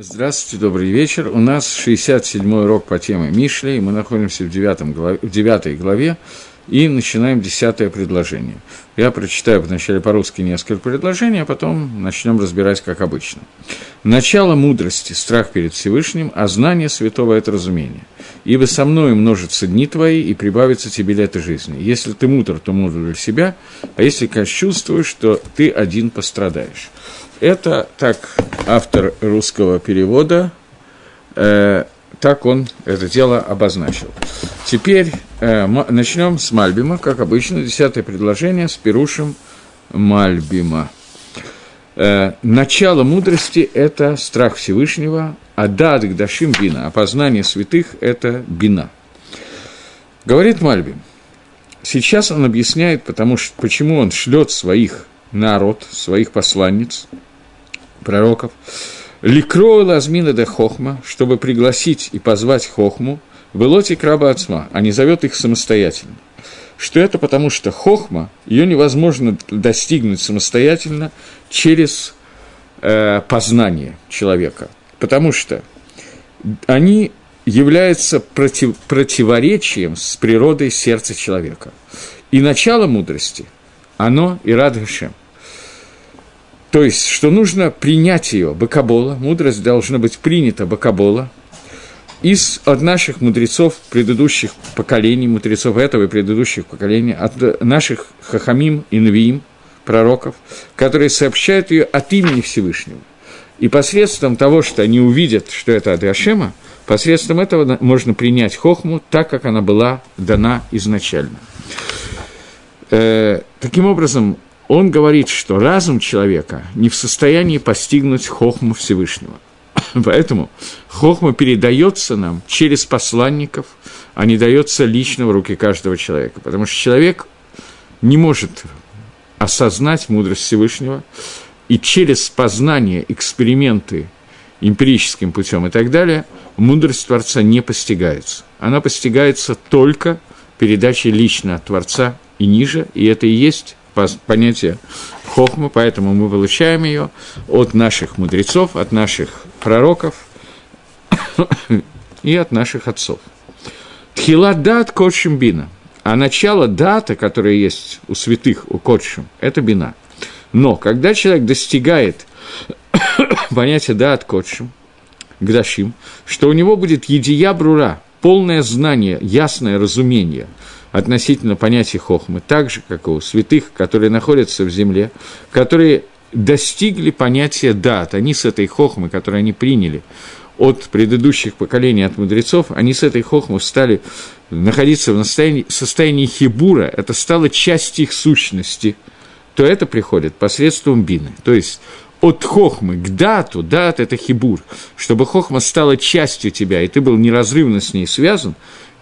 Здравствуйте, добрый вечер. У нас 67-й урок по теме Мишли, мы находимся в 9, главе, в 9 главе и начинаем 10 предложение. Я прочитаю вначале по-русски несколько предложений, а потом начнем разбирать, как обычно. Начало мудрости – страх перед Всевышним, а знание святого – это разумение. Ибо со мной множатся дни твои, и прибавится тебе лето жизни. Если ты мудр, то мудр для себя, а если, конечно, чувствуешь, что ты один пострадаешь. Это так автор русского перевода, э, так он это дело обозначил. Теперь э, начнем с Мальбима, как обычно, десятое предложение с Перушем Мальбима. Э, начало мудрости – это страх Всевышнего, а дат к дашим бина, а познание святых – это бина. Говорит Мальбим. Сейчас он объясняет, потому что, почему он шлет своих народ, своих посланниц – пророков, Ликроу лазмина де хохма, чтобы пригласить и позвать хохму, Велоти краба отцма, а не зовет их самостоятельно. Что это потому, что хохма, ее невозможно достигнуть самостоятельно через э, познание человека. Потому что они являются против, противоречием с природой сердца человека. И начало мудрости, оно и Радхашем – то есть, что нужно принять ее, Бакабола, мудрость должна быть принята Бакабола, из, от наших мудрецов предыдущих поколений, мудрецов этого и предыдущих поколений, от наших хахамим и навиим, пророков, которые сообщают ее от имени Всевышнего. И посредством того, что они увидят, что это от посредством этого можно принять хохму так, как она была дана изначально. Э, таким образом, он говорит, что разум человека не в состоянии постигнуть хохму Всевышнего. Поэтому хохма передается нам через посланников, а не дается лично в руки каждого человека. Потому что человек не может осознать мудрость Всевышнего, и через познание, эксперименты эмпирическим путем и так далее, мудрость Творца не постигается. Она постигается только передачей лично от Творца и ниже, и это и есть понятие хохма, поэтому мы получаем ее от наших мудрецов, от наших пророков и от наших отцов. Тхила дат кодшим бина. А начало дата, которое есть у святых, у кодшим, это бина. Но когда человек достигает понятия дат кодшим, гдашим, что у него будет едия брура, полное знание, ясное разумение – относительно понятия хохмы, так же, как и у святых, которые находятся в земле, которые достигли понятия дат, они с этой хохмы, которую они приняли от предыдущих поколений, от мудрецов, они с этой хохмой стали находиться в состоянии, состоянии хибура, это стало частью их сущности, то это приходит посредством бины. То есть от хохмы к дату, дат – это хибур, чтобы хохма стала частью тебя, и ты был неразрывно с ней связан,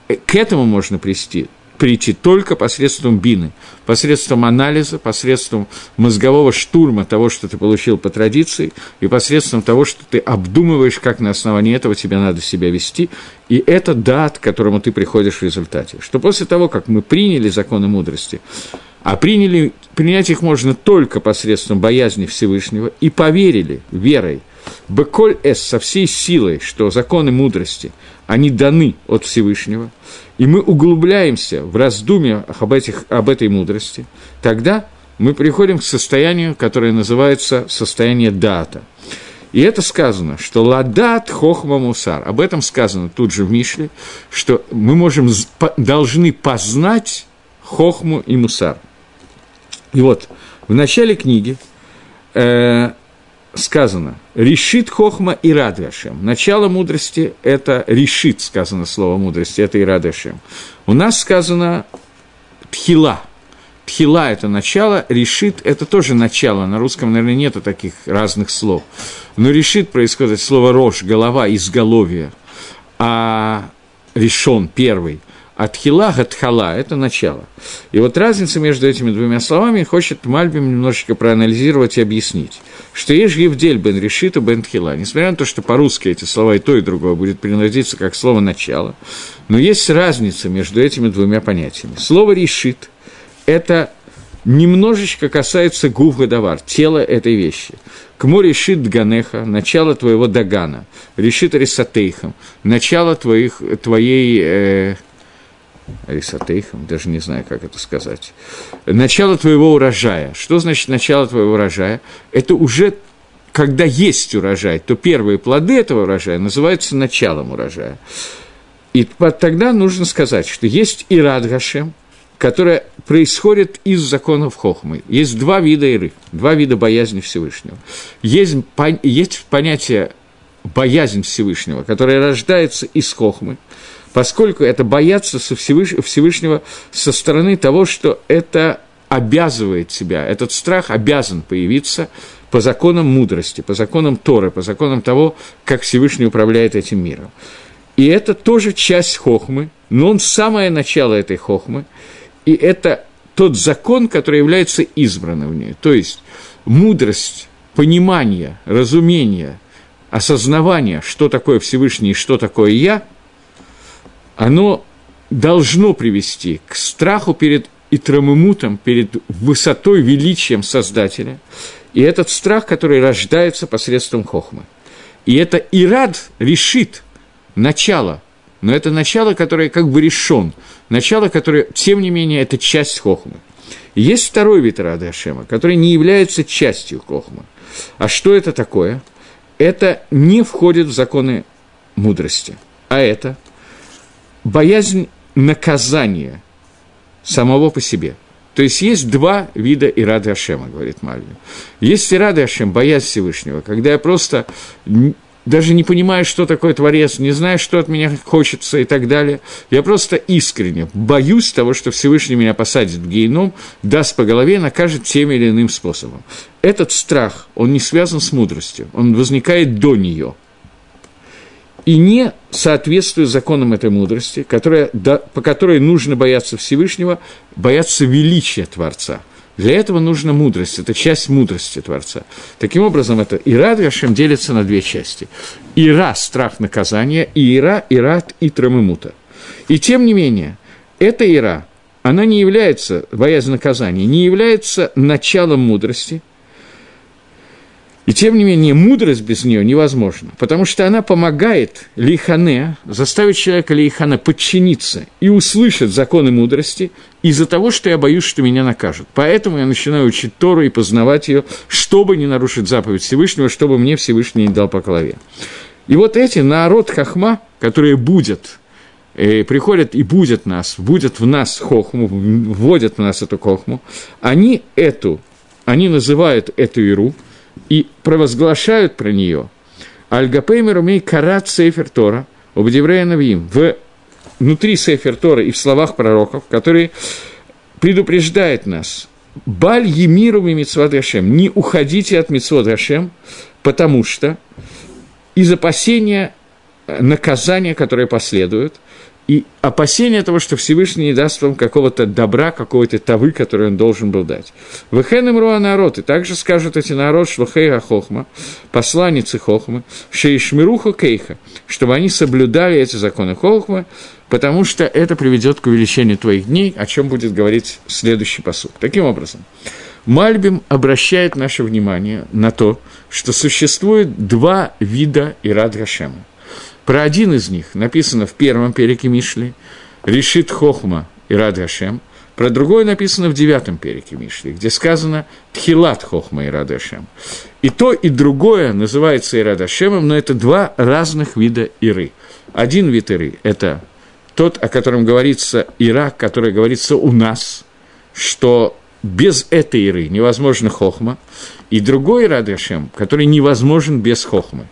э, к этому можно прийти прийти только посредством бины, посредством анализа, посредством мозгового штурма того, что ты получил по традиции, и посредством того, что ты обдумываешь, как на основании этого тебе надо себя вести, и это дат, к которому ты приходишь в результате. Что после того, как мы приняли законы мудрости, а приняли, принять их можно только посредством боязни Всевышнего, и поверили верой, Беколь С со всей силой, что законы мудрости, они даны от Всевышнего – и мы углубляемся в раздумье об, этих, об этой мудрости, тогда мы приходим к состоянию, которое называется состояние дата. И это сказано, что ладат хохма мусар. Об этом сказано тут же в Мишле, что мы можем, должны познать хохму и мусар. И вот в начале книги э, сказано «решит хохма и радвашем». Начало мудрости – это «решит», сказано слово мудрости, это и радвашем. У нас сказано «тхила». Тхила – это начало, решит – это тоже начало. На русском, наверное, нету таких разных слов. Но решит происходит от слова рожь, голова, изголовье. А решен, первый – Атхила, Гатхала – это начало. И вот разница между этими двумя словами хочет Мальбим немножечко проанализировать и объяснить, что есть Евдель бен решита бен тхила. Несмотря на то, что по-русски эти слова и то, и другое будет приноситься как слово «начало», но есть разница между этими двумя понятиями. Слово «решит» – это немножечко касается гуфгадавар, тела этой вещи. К море решит Ганеха, начало твоего Дагана, решит Арисатейхам, начало твоих, твоей... Э, Арисатейхам, даже не знаю, как это сказать. Начало твоего урожая. Что значит начало твоего урожая? Это уже когда есть урожай, то первые плоды этого урожая называются началом урожая. И тогда нужно сказать, что есть Ирад Гашем, которая происходит из законов Хохмы. Есть два вида Иры, два вида боязни Всевышнего. Есть, есть понятие боязнь Всевышнего, которая рождается из Хохмы, поскольку это бояться Всевышнего со стороны того, что это обязывает себя, этот страх обязан появиться по законам мудрости, по законам Торы, по законам того, как Всевышний управляет этим миром. И это тоже часть хохмы, но он самое начало этой хохмы, и это тот закон, который является избранным в ней. То есть мудрость, понимание, разумение, осознавание, что такое Всевышний и что такое я, оно должно привести к страху перед Итрамымутом, перед высотой, величием Создателя – и этот страх, который рождается посредством хохмы. И это Ирад решит начало, но это начало, которое как бы решен, начало, которое, тем не менее, это часть хохмы. И есть второй вид Ирада Ашема, который не является частью хохмы. А что это такое? Это не входит в законы мудрости, а это боязнь наказания самого по себе – то есть есть два вида Ирады Ашема, говорит Мальвин. Есть Ирады Ашем, боязнь Всевышнего, когда я просто даже не понимаю, что такое Творец, не знаю, что от меня хочется и так далее. Я просто искренне боюсь того, что Всевышний меня посадит в гейном, даст по голове, накажет тем или иным способом. Этот страх, он не связан с мудростью, он возникает до нее – и не соответствует законам этой мудрости, которая, да, по которой нужно бояться Всевышнего, бояться величия Творца. Для этого нужна мудрость, это часть мудрости Творца. Таким образом, это Ира Гашем делится на две части. Ира – страх наказания, и Ира – Ират и Трамымута. И тем не менее, эта Ира, она не является, боязнь наказания, не является началом мудрости – и тем не менее, мудрость без нее невозможна, потому что она помогает лихане, заставить человека лихане подчиниться и услышать законы мудрости из-за того, что я боюсь, что меня накажут. Поэтому я начинаю учить Тору и познавать ее, чтобы не нарушить заповедь Всевышнего, чтобы мне Всевышний не дал по голове. И вот эти народ хахма, которые будет, э, приходят и будет нас, будет в нас хохму, вводят в нас эту хохму, они эту, они называют эту иру – и провозглашают про нее. Альгапеймер умей карат Сейфер Тора, Обдеврея Навиим, в, внутри Сейфер Тора и в словах пророков, которые предупреждают нас, Баль Емиру и Митцват не уходите от Митцвот Гашем, потому что из опасения наказания, которое последует, и опасение того, что Всевышний не даст вам какого-то добра, какой-то тавы, который он должен был дать. Вехен им руа народ, и также скажут эти народ, шлухейха хохма, посланницы хохмы, шеишмируха кейха, чтобы они соблюдали эти законы хохмы, потому что это приведет к увеличению твоих дней, о чем будет говорить следующий посуд. Таким образом, Мальбим обращает наше внимание на то, что существует два вида Ирад Гашема – про один из них написано в первом переке Мишли, решит Хохма и Рад Гашем. Про другой написано в девятом переке Мишли, где сказано Тхилат Хохма и Рад Гашем. И то, и другое называется Ирад Гашемом, но это два разных вида Иры. Один вид Иры – это тот, о котором говорится Ира, который говорится у нас, что без этой Иры невозможно Хохма, и другой Ирад Гашем, который невозможен без Хохмы.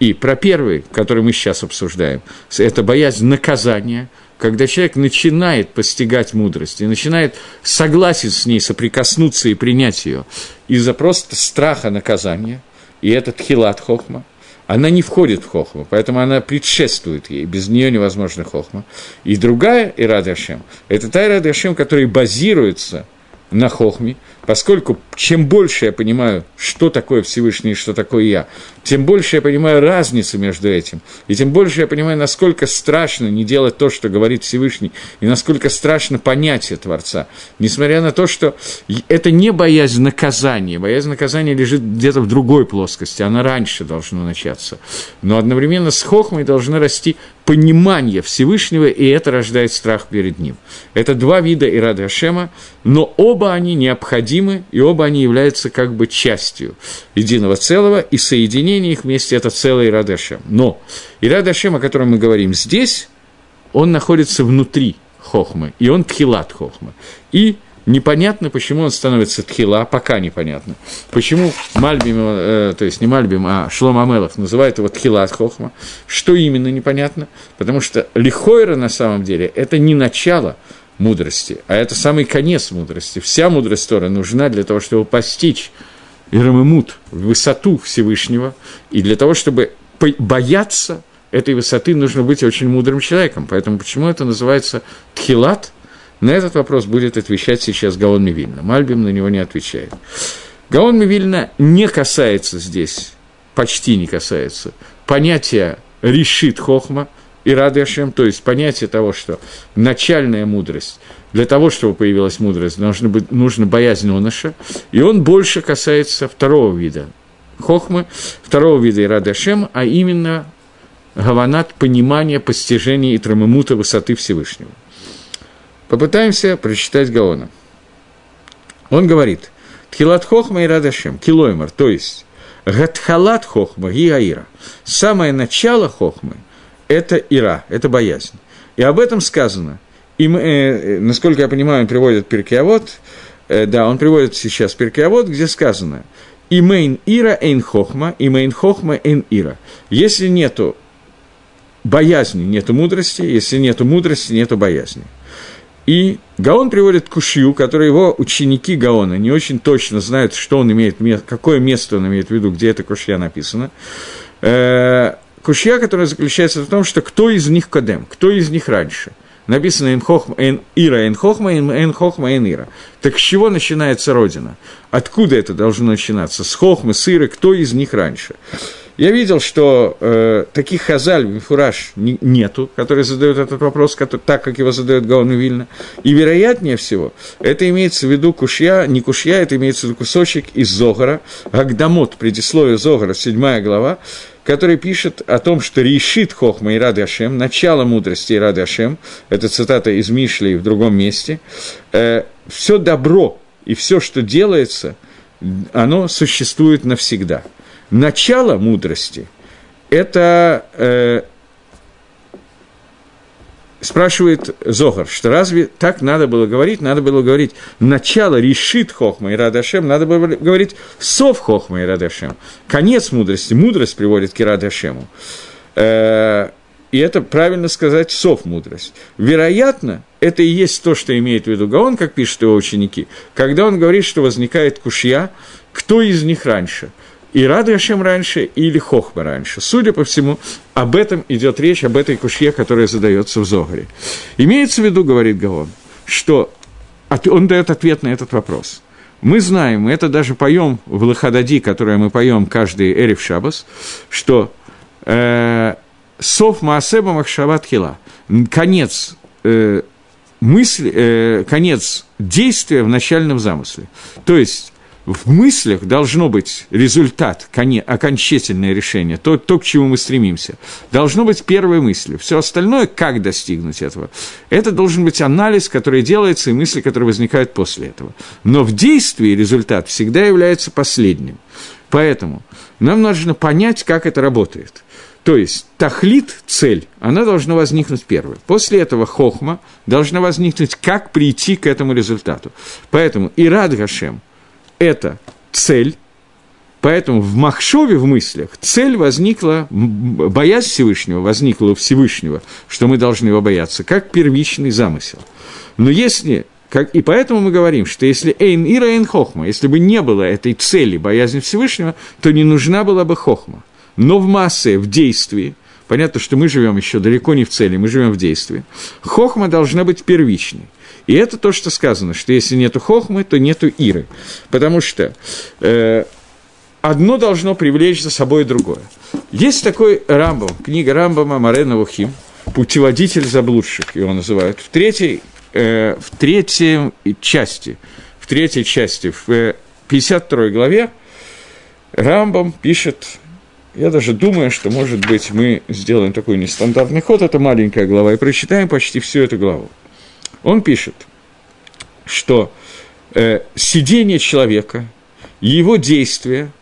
И про первый, который мы сейчас обсуждаем, это боязнь наказания, когда человек начинает постигать мудрость и начинает согласен с ней соприкоснуться и принять ее из-за просто страха наказания, и этот хилат хохма, она не входит в хохму, поэтому она предшествует ей, без нее невозможно хохма. И другая Ирада Ашем, это та Ирада которая базируется на хохме, поскольку чем больше я понимаю, что такое Всевышний и что такое я, тем больше я понимаю разницу между этим, и тем больше я понимаю, насколько страшно не делать то, что говорит Всевышний, и насколько страшно понятие Творца, несмотря на то, что это не боязнь наказания, боязнь наказания лежит где-то в другой плоскости, она раньше должна начаться, но одновременно с хохмой должны расти понимание Всевышнего, и это рождает страх перед ним. Это два вида Ирады Ашема, но оба они необходимы, и оба они являются как бы частью единого целого, и соединение их вместе – это целый Ирады Ашем. Но Ирада Ашем, о котором мы говорим здесь, он находится внутри Хохмы, и он Тхилат Хохмы. И Непонятно, почему он становится тхила, пока непонятно. Почему Мальбим, э, то есть не Мальбим, а Шлом Амелов называет его тхилат хохма. Что именно непонятно? Потому что лихойра на самом деле – это не начало мудрости, а это самый конец мудрости. Вся мудрость Тора нужна для того, чтобы постичь Ирамымут, высоту Всевышнего, и для того, чтобы бояться этой высоты, нужно быть очень мудрым человеком. Поэтому почему это называется тхилат – на этот вопрос будет отвечать сейчас Гаон Мивильна. Мальбим на него не отвечает. Гаон Мивильна не касается здесь, почти не касается, понятия решит хохма и рады Ашем, то есть понятие того, что начальная мудрость, для того, чтобы появилась мудрость, должна быть, нужно боязнь оноша, и он больше касается второго вида хохмы, второго вида Ирады Ашем, а именно гаванат понимания, постижения и трамамута высоты Всевышнего. Попытаемся прочитать Гаона. Он говорит, Тхилат хохма и радашем, килоймар, то есть Гатхалат хохма и аира. Самое начало хохмы – это ира, это боязнь. И об этом сказано. И мы, э, насколько я понимаю, он приводит Перкиавод, э, да, он приводит сейчас Перкиавод, где сказано «Имейн ира эйн хохма, имейн хохма эйн ира». Если нету боязни, нету мудрости, если нету мудрости, нету боязни. И Гаон приводит Кушью, который его ученики Гаона не очень точно знают, что он имеет, какое место он имеет в виду, где эта Кушья написана. Э, кушья, которая заключается в том, что кто из них Кадем, кто из них раньше. Написано «Эн хохма, эн ира, эн хохма, эн хохма, эн ира». Так с чего начинается Родина? Откуда это должно начинаться? С хохмы, с иры, кто из них раньше? Я видел, что э, таких хазаль, мифураж не, нету, которые задают этот вопрос, который, так, как его задает Гаон Вильна. И вероятнее всего, это имеется в виду кушья, не кушья, это имеется в виду кусочек из Зогара, Гагдамот, предисловие Зогара, седьмая глава, который пишет о том, что решит Хохма и Рады Ашем, начало мудрости и Рады Ашем, это цитата из Мишли в другом месте, э, все добро и все, что делается, оно существует навсегда – начало мудрости – это э, спрашивает Зохар, что разве так надо было говорить? Надо было говорить начало решит Хохма и Радашем, надо было говорить сов Хохма и Радашем. Конец мудрости, мудрость приводит к Радашему. Э, и это правильно сказать сов мудрость. Вероятно, это и есть то, что имеет в виду Гаон, как пишут его ученики, когда он говорит, что возникает кушья, кто из них раньше – и Рады Ашем раньше, или Хохма раньше. Судя по всему, об этом идет речь, об этой кушье, которая задается в Зогаре. Имеется в виду, говорит Гаон, что он дает ответ на этот вопрос. Мы знаем, мы это даже поем в Лахадади, которое мы поем каждый Эриф Шабас, что э, Сов Маасеба Махшават Хила, конец э, мысли, э, конец действия в начальном замысле. То есть в мыслях должно быть результат, окончательное решение, то, то, к чему мы стремимся. Должно быть первой мыслью. Все остальное, как достигнуть этого, это должен быть анализ, который делается, и мысли, которые возникают после этого. Но в действии результат всегда является последним. Поэтому нам нужно понять, как это работает. То есть тахлит, цель, она должна возникнуть первой. После этого хохма должна возникнуть, как прийти к этому результату. Поэтому и рад Гашем – это цель, поэтому в Махшове, в мыслях, цель возникла, боязнь Всевышнего возникла у Всевышнего, что мы должны его бояться, как первичный замысел. Но если как, и поэтому мы говорим, что если Эйн Ира Эйн Хохма, если бы не было этой цели боязни Всевышнего, то не нужна была бы Хохма. Но в массе, в действии, понятно, что мы живем еще далеко не в цели, мы живем в действии, Хохма должна быть первичной. И это то, что сказано, что если нету хохмы, то нету иры. Потому что э, одно должно привлечь за собой другое. Есть такой Рамбам, книга Рамбама Марена Вухим, «Путеводитель заблудших», его называют, в третьей, э, в третьей части, в третьей части, в 52 э, главе, Рамбам пишет, я даже думаю, что, может быть, мы сделаем такой нестандартный ход, это маленькая глава, и прочитаем почти всю эту главу. Он пишет, что э, сидение человека, его действия –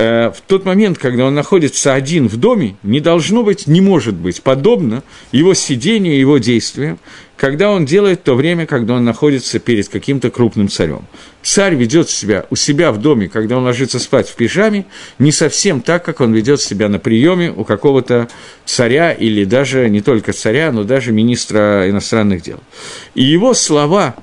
Э, в тот момент, когда он находится один в доме, не должно быть, не может быть подобно его сидению, его действиям, когда он делает то время, когда он находится перед каким-то крупным царем. Царь ведет себя у себя в доме, когда он ложится спать в пижаме, не совсем так, как он ведет себя на приеме у какого-то царя или даже не только царя, но даже министра иностранных дел. И его слова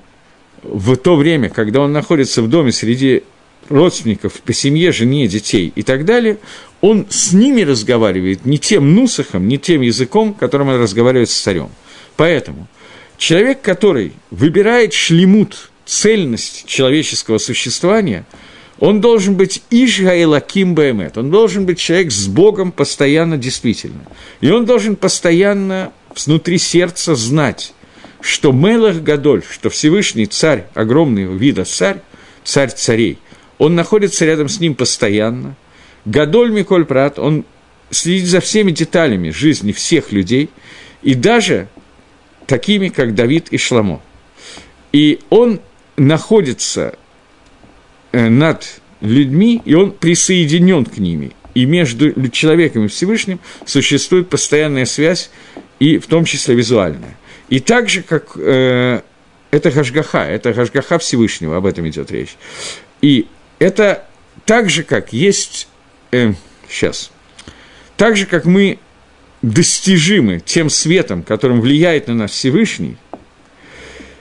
в то время, когда он находится в доме среди родственников по семье, жене, детей и так далее, он с ними разговаривает не тем нусахом, не тем языком, которым он разговаривает с царем. Поэтому человек, который выбирает шлемут, цельность человеческого существования, он должен быть Ишгаилаким Баэмет, он должен быть человек с Богом постоянно действительно. И он должен постоянно внутри сердца знать, что Мелах Гадоль, что Всевышний царь, огромный вида царь, царь царей, он находится рядом с ним постоянно. Гадоль Миколь Прат, он следит за всеми деталями жизни всех людей, и даже такими, как Давид и Шламо. И он находится э, над людьми, и он присоединен к ними. И между человеком и Всевышним существует постоянная связь, и в том числе визуальная. И так же, как э, это Гашгаха, это Гашгаха Всевышнего, об этом идет речь. И это так же, как есть... Э, сейчас. Так же, как мы достижимы тем светом, которым влияет на нас Всевышний,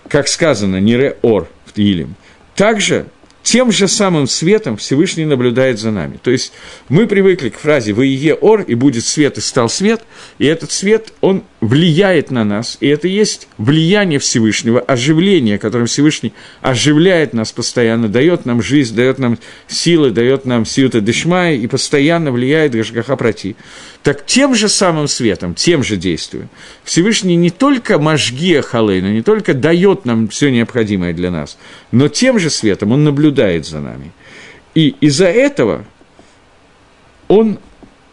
как сказано, Нире Ор в Тилим, также тем же самым светом Всевышний наблюдает за нами. То есть мы привыкли к фразе «Воие ор» и «будет свет» и «стал свет», и этот свет, он влияет на нас, и это есть влияние Всевышнего, оживление, которым Всевышний оживляет нас постоянно, дает нам жизнь, дает нам силы, дает нам сиюта дешмая и постоянно влияет Гашгаха Прати. Так тем же самым светом, тем же действием Всевышний не только мажгия халейна, не только дает нам все необходимое для нас, но тем же светом он наблюдает за нами. И из-за этого он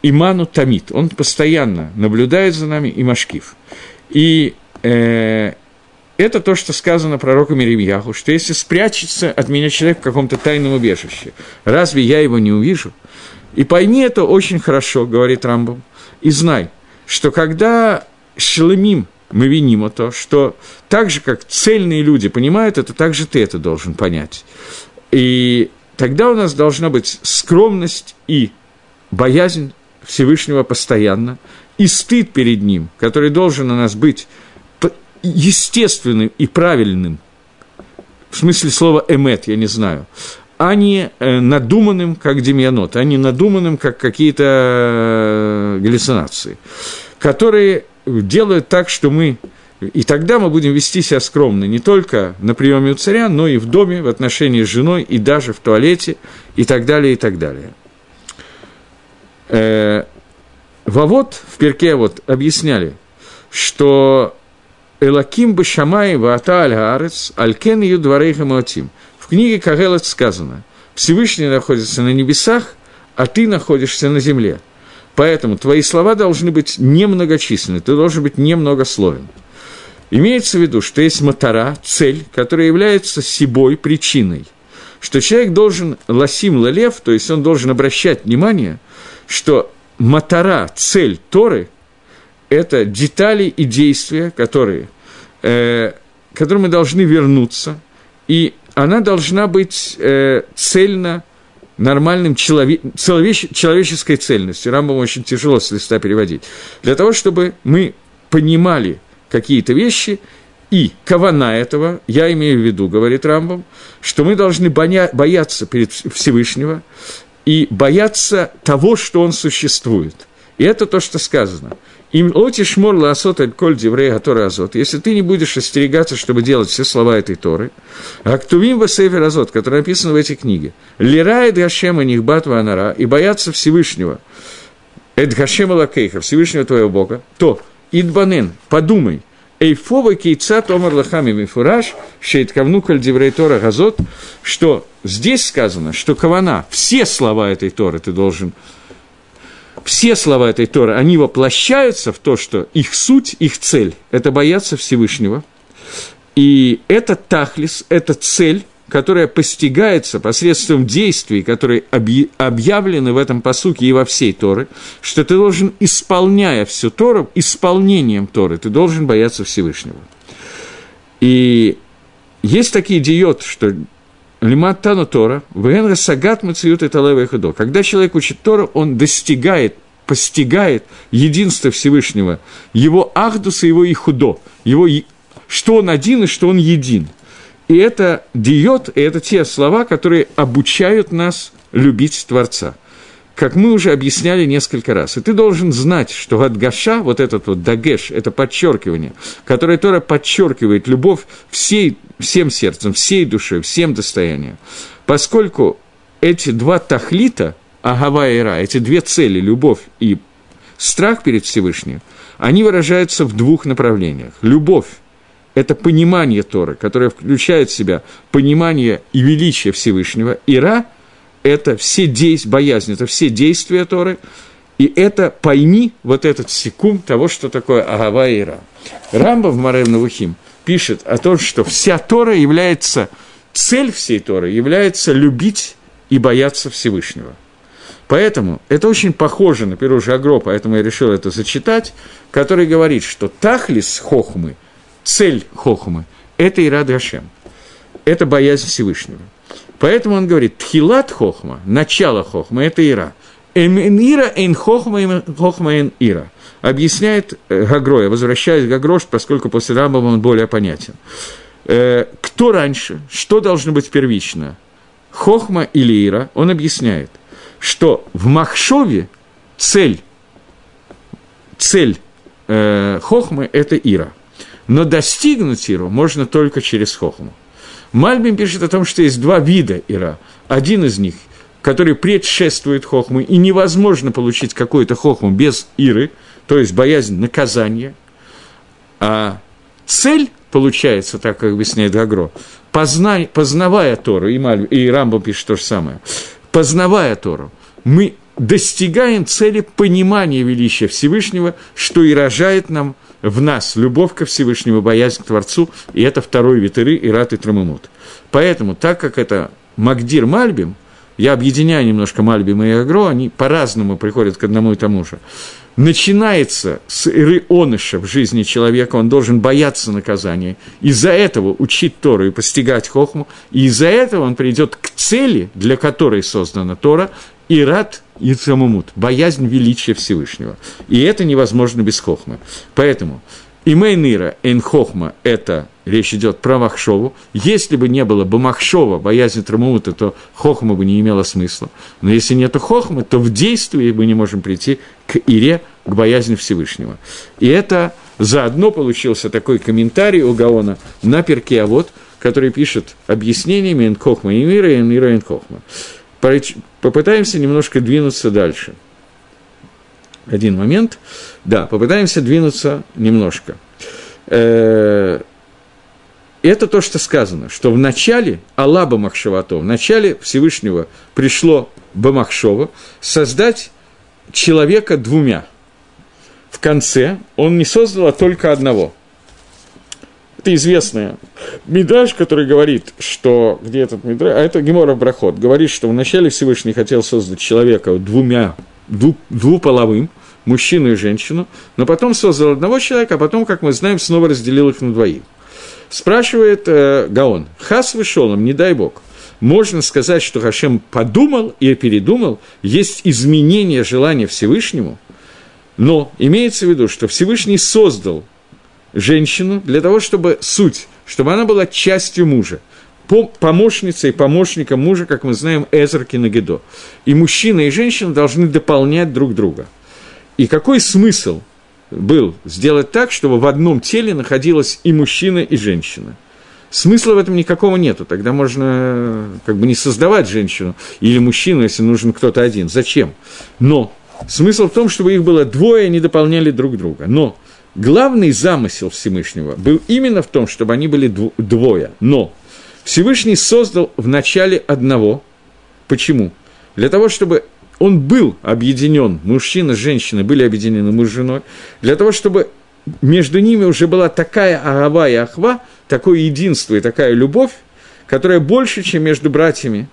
иману тамит, он постоянно наблюдает за нами и машкив. И э, это то, что сказано пророку Иеремьяху, что если спрячется от меня человек в каком-то тайном убежище, разве я его не увижу? И пойми это очень хорошо, говорит Рамбам, и знай, что когда шелемим мы виним то, что так же, как цельные люди понимают это, так же ты это должен понять. И тогда у нас должна быть скромность и боязнь Всевышнего постоянно, и стыд перед Ним, который должен у нас быть естественным и правильным, в смысле слова «эмет», я не знаю, а не э, надуманным, как демьянот, а не надуманным, как какие-то э, галлюцинации, которые делают так, что мы... И тогда мы будем вести себя скромно не только на приеме у царя, но и в доме, в отношении с женой, и даже в туалете, и так далее, и так далее. Э, Вовод в перке вот объясняли, что Элаким бы Шамай Ваата Аль Аарец, Алькен Ю Дварейха Маотим – книге Кагелет сказано, Всевышний находится на небесах, а ты находишься на земле. Поэтому твои слова должны быть немногочисленны, ты должен быть немногословен. Имеется в виду, что есть мотора, цель, которая является себой, причиной, что человек должен ласим лалев, то есть он должен обращать внимание, что мотора, цель Торы – это детали и действия, которые, э, к которым мы должны вернуться, и она должна быть э, цельно нормальным челове- человеч- человеческой цельностью. Рамбам очень тяжело с листа переводить. Для того, чтобы мы понимали какие-то вещи, и кавана этого, я имею в виду, говорит Рамбам, что мы должны боя- бояться перед Всевышнего и бояться того, что он существует. И это то, что сказано. Им лоти шмор ласот аль коль диврей гатора азот. Если ты не будешь остерегаться, чтобы делать все слова этой Торы, а ктувим васейфер азот, который написан в этой книге, лирает гашема нихбат анара и бояться Всевышнего, эд гашема лакейха, Всевышнего твоего Бога, то идбанен, подумай, Эйфова кейца томар лахами мифураж, шейт кавну коль диврей Тора газот, что здесь сказано, что кавана, все слова этой Торы ты должен все слова этой Торы, они воплощаются в то, что их суть, их цель – это бояться Всевышнего. И это тахлис, это цель, которая постигается посредством действий, которые объявлены в этом посуке и во всей Торы, что ты должен, исполняя всю Тору, исполнением Торы, ты должен бояться Всевышнего. И есть такие диет, что Лимат Тану Тора, Венра Сагат Мациют это Лева Худо. Когда человек учит Тору, он достигает, постигает единство Всевышнего, его Ахдуса, его Ихудо, его, что он один и что он един. И это диет, и это те слова, которые обучают нас любить Творца как мы уже объясняли несколько раз. И ты должен знать, что Гадгаша, вот этот вот дагеш, это подчеркивание, которое Тора подчеркивает любовь всей, всем сердцем, всей душой, всем достоянием. Поскольку эти два тахлита, агава и ра, эти две цели, любовь и страх перед Всевышним, они выражаются в двух направлениях. Любовь – это понимание Торы, которое включает в себя понимание и величие Всевышнего, и ра – это все действия, боязнь, это все действия Торы, и это пойми вот этот секунд того, что такое Агава и Ира. Рамба в Марев Навухим пишет о том, что вся Тора является, цель всей Торы является любить и бояться Всевышнего. Поэтому это очень похоже на Перу Жагро, поэтому я решил это зачитать, который говорит, что Тахлис Хохмы, цель Хохмы – это Ирад Гашем, это боязнь Всевышнего. Поэтому он говорит, тхилат хохма, начало хохма, это ира. Эм ира эйн хохма, хохма эйн ира. Объясняет э, Гагро, я возвращаюсь к Гагрош, поскольку после Рамбова он более понятен. Э, кто раньше, что должно быть первично, хохма или ира, он объясняет, что в Махшове цель, цель э, хохмы – это ира. Но достигнуть иру можно только через хохму. Мальбим пишет о том, что есть два вида ира. Один из них, который предшествует хохму, и невозможно получить какую-то хохму без иры, то есть боязнь наказания. А цель получается, так как объясняет Гагро, позна, познавая Тору, и, Маль, и Рамбо пишет то же самое, познавая Тору, мы достигаем цели понимания величия Всевышнего, что и рожает нам в нас любовь ко Всевышнему, боязнь к Творцу, и это второй витеры, Ират и Трамамут. Поэтому, так как это Магдир Мальбим, я объединяю немножко Мальбим и Агро, они по-разному приходят к одному и тому же. Начинается с Иры Оныша в жизни человека, он должен бояться наказания, из-за этого учить Тору и постигать Хохму, и из-за этого он придет к цели, для которой создана Тора, Ират Ицамумут, боязнь величия Всевышнего. И это невозможно без хохмы. Поэтому Имейнира Эйн Хохма – это речь идет про Махшову. Если бы не было бы Махшова, боязнь Трамута, то Хохма бы не имела смысла. Но если нет Хохмы, то в действии мы не можем прийти к Ире, к боязни Всевышнего. И это заодно получился такой комментарий у Гаона на перке, а вот, который пишет объяснениями Эйн Хохма и Мира, Эйн Мира, Эйн Хохма. Попытаемся немножко двинуться дальше. Один момент. Да, попытаемся двинуться немножко. Э, это то, что сказано, что в начале Аллаба Махшавато, в начале Всевышнего пришло Бамахшова создать человека двумя. В конце он не создал а только одного – это известная Мидраж, который говорит, что... Где этот Мидраж? А это Гемора Брахот. Говорит, что вначале Всевышний хотел создать человека двумя, дву, двуполовым, мужчину и женщину, но потом создал одного человека, а потом, как мы знаем, снова разделил их на двоих. Спрашивает э, Гаон, хас вышелом, не дай бог, можно сказать, что Хашем подумал и передумал, есть изменение желания Всевышнему, но имеется в виду, что Всевышний создал женщину для того, чтобы суть, чтобы она была частью мужа, помощницей и помощником мужа, как мы знаем, Эзер Кинагидо. И мужчина и женщина должны дополнять друг друга. И какой смысл был сделать так, чтобы в одном теле находилась и мужчина, и женщина? Смысла в этом никакого нету. Тогда можно как бы не создавать женщину или мужчину, если нужен кто-то один. Зачем? Но смысл в том, чтобы их было двое, они дополняли друг друга. Но главный замысел Всевышнего был именно в том, чтобы они были двое. Но Всевышний создал в начале одного. Почему? Для того, чтобы он был объединен, мужчина с женщиной были объединены муж с женой, для того, чтобы между ними уже была такая агава и ахва, такое единство и такая любовь, которая больше, чем между братьями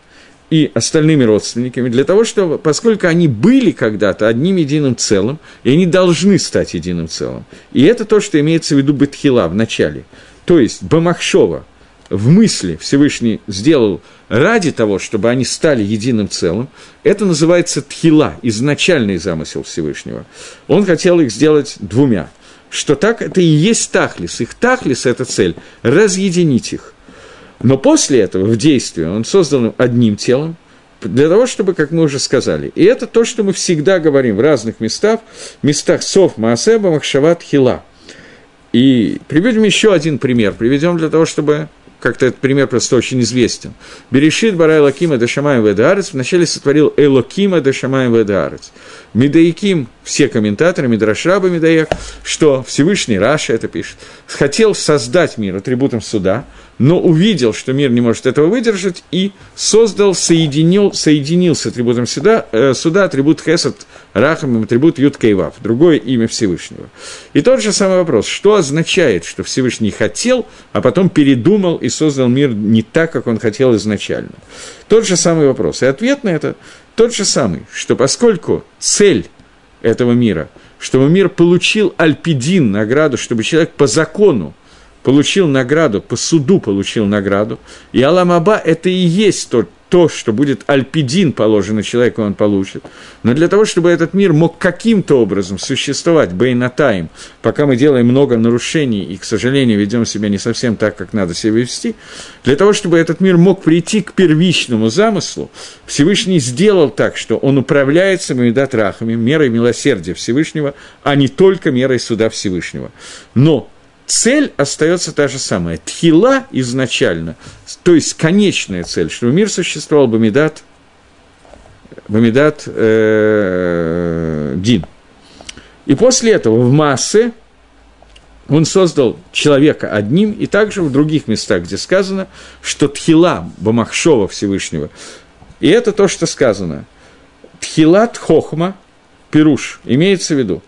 и остальными родственниками, для того, чтобы, поскольку они были когда-то одним единым целым, и они должны стать единым целым. И это то, что имеется в виду Бетхила в начале. То есть Бамахшова в мысли Всевышний сделал ради того, чтобы они стали единым целым, это называется тхила, изначальный замысел Всевышнего. Он хотел их сделать двумя – что так это и есть тахлис. Их тахлис – это цель – разъединить их. Но после этого в действии он создан одним телом, для того, чтобы, как мы уже сказали, и это то, что мы всегда говорим в разных местах, местах Сов, Маасеба, Махшават, Хила. И приведем еще один пример, приведем для того, чтобы как-то этот пример просто очень известен. Берешит бара Элокима Дашамаем Ведаарец вначале сотворил Элокима Дашамаем Ведаарец. Медаиким, все комментаторы, Мидрашраба Медаек, что Всевышний Раша это пишет, хотел создать мир атрибутом суда, но увидел, что мир не может этого выдержать, и создал, соединил, соединил с атрибутом суда, э, суда атрибут Хесад Рахам, атрибут Ют Кейвав, другое имя Всевышнего. И тот же самый вопрос, что означает, что Всевышний хотел, а потом передумал и создал мир не так, как он хотел изначально. Тот же самый вопрос. И ответ на это тот же самый, что поскольку цель этого мира, чтобы мир получил альпидин, награду, чтобы человек по закону получил награду, по суду получил награду, и Аламаба – это и есть тот то, что будет альпидин положено человеку, он получит. Но для того, чтобы этот мир мог каким-то образом существовать, бейнатаем, пока мы делаем много нарушений и, к сожалению, ведем себя не совсем так, как надо себя вести, для того, чтобы этот мир мог прийти к первичному замыслу, Всевышний сделал так, что он управляется Мамедат Рахами, мерой милосердия Всевышнего, а не только мерой суда Всевышнего. Но цель остается та же самая. Тхила изначально, то есть конечная цель, чтобы мир существовал Бамидат, Бамидат э, Дин. И после этого в массе он создал человека одним, и также в других местах, где сказано, что Тхила Бамахшова Всевышнего, и это то, что сказано, Тхилат Хохма, Пируш, имеется в виду,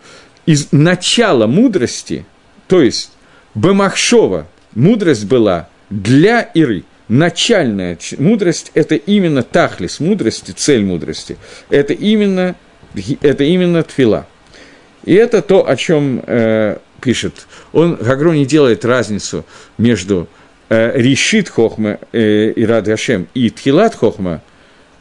из начала мудрости, то есть Бамахшова мудрость была для Иры. Начальная мудрость – это именно тахлис мудрости, цель мудрости. Это именно, это именно тфила. И это то, о чем э, пишет. Он, Гагро не делает разницу между э, решит хохма э, и рад Хашем и тхилат хохма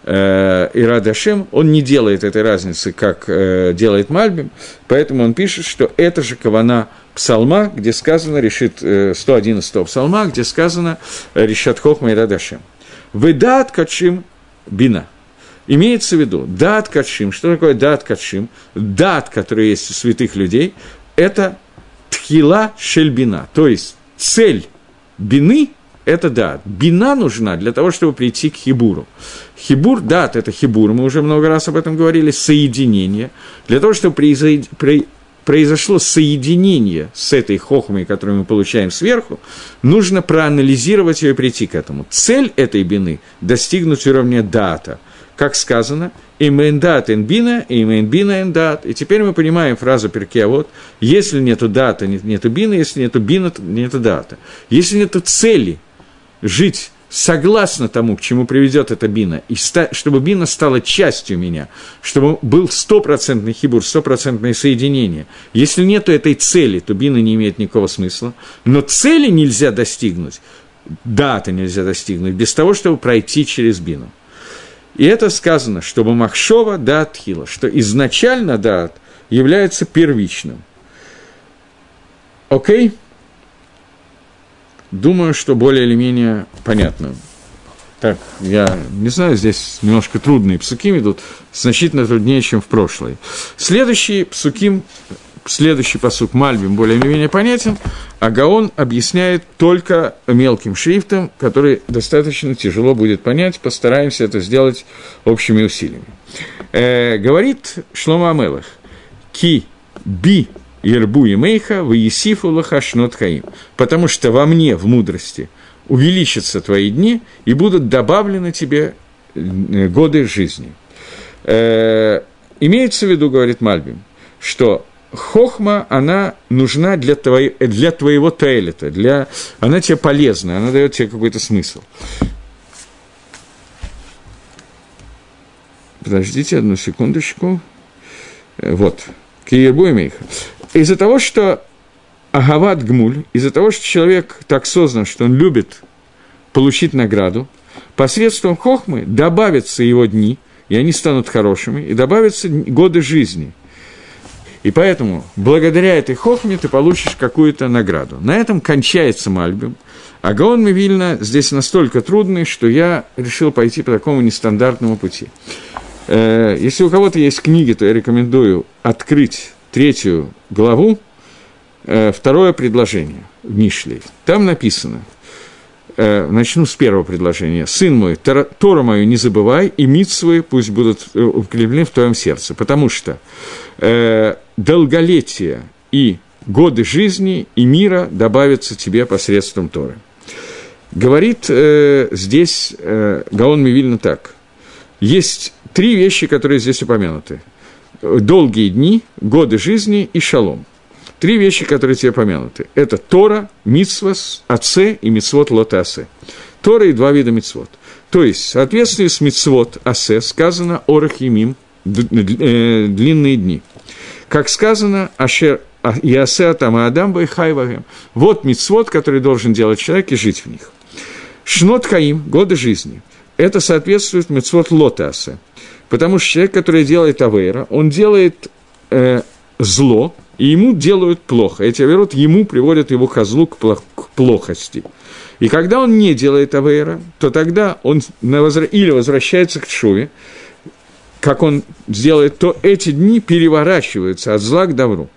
э, и рад Хашем, он не делает этой разницы, как э, делает Мальбим, поэтому он пишет, что это же кавана псалма, где сказано, решит 111 э, псалма, где сказано э, решат хохма и радашем. Выдат качим бина. Имеется в виду, дат качим. Что такое дат качим? Дат, который есть у святых людей, это тхила шельбина. То есть цель бины – это дат. Бина нужна для того, чтобы прийти к хибуру. Хибур, дат – это хибур, мы уже много раз об этом говорили, соединение. Для того, чтобы произошло соединение с этой хохмой, которую мы получаем сверху, нужно проанализировать ее и прийти к этому. Цель этой бины – достигнуть уровня дата. Как сказано, «Имен дат бина, имен бина дат». И теперь мы понимаем фразу перке, вот, если нету дата, нету бина, если нету бина, нету дата. Если нету цели жить согласно тому, к чему приведет эта бина, и ста, чтобы бина стала частью меня, чтобы был стопроцентный хибур, стопроцентное соединение. Если нет этой цели, то бина не имеет никакого смысла. Но цели нельзя достигнуть, даты нельзя достигнуть, без того, чтобы пройти через бину. И это сказано, чтобы Махшова дат хила, что изначально дат является первичным. Окей? Okay? Думаю, что более или менее понятно. Так, я не знаю, здесь немножко трудные псуким идут, значительно труднее, чем в прошлой. Следующий псуким, следующий посук Мальбим более-менее понятен, а Гаон объясняет только мелким шрифтом, который достаточно тяжело будет понять, постараемся это сделать общими усилиями. Э, говорит Шлома Амелах, «Ки би Ирбу и Мейха, Ваесифу Лахашнот Хаим, потому что во мне, в мудрости – увеличатся твои дни и будут добавлены тебе э, годы жизни. Э, имеется в виду, говорит Мальбим, что хохма, она нужна для, твоей, для твоего тейлета, для, она тебе полезна, она дает тебе какой-то смысл. Подождите одну секундочку. Э, вот. Киербу и Из-за того, что Агават Гмуль, из-за того, что человек так создан, что он любит получить награду, посредством хохмы добавятся его дни, и они станут хорошими, и добавятся годы жизни. И поэтому, благодаря этой хохме, ты получишь какую-то награду. На этом кончается Мальбим. А Гаон Мивильна здесь настолько трудный, что я решил пойти по такому нестандартному пути. Э, если у кого-то есть книги, то я рекомендую открыть третью главу, Э, второе предложение в Мишле. Там написано, э, начну с первого предложения. «Сын мой, Тору мою не забывай, и митсвы пусть будут э, укреплены в твоем сердце, потому что долголетие и годы жизни и мира добавятся тебе посредством Торы». Говорит э, здесь э, Гаон Мивильна так. Есть три вещи, которые здесь упомянуты. Долгие дни, годы жизни и шалом. Три вещи, которые тебе помянуты. Это Тора, Мицвас, Аце и Мицвот Лотасе. Тора и два вида Мицвот. То есть, в соответствии с Мицвот Асе сказано Орах Емим, э, длинные дни. Как сказано, Ашер Ясе Атама Адамба и Хайвагем. Вот мицвод, который должен делать человек и жить в них. Шнот Хаим, годы жизни. Это соответствует мицвод Лотасе. Потому что человек, который делает Авейра, он делает э, зло, и ему делают плохо. Эти аверот ему приводят его козлу к, плох- к плохости. И когда он не делает авейра, то тогда он возра... или возвращается к Шуве, как он сделает, то эти дни переворачиваются от зла к добру.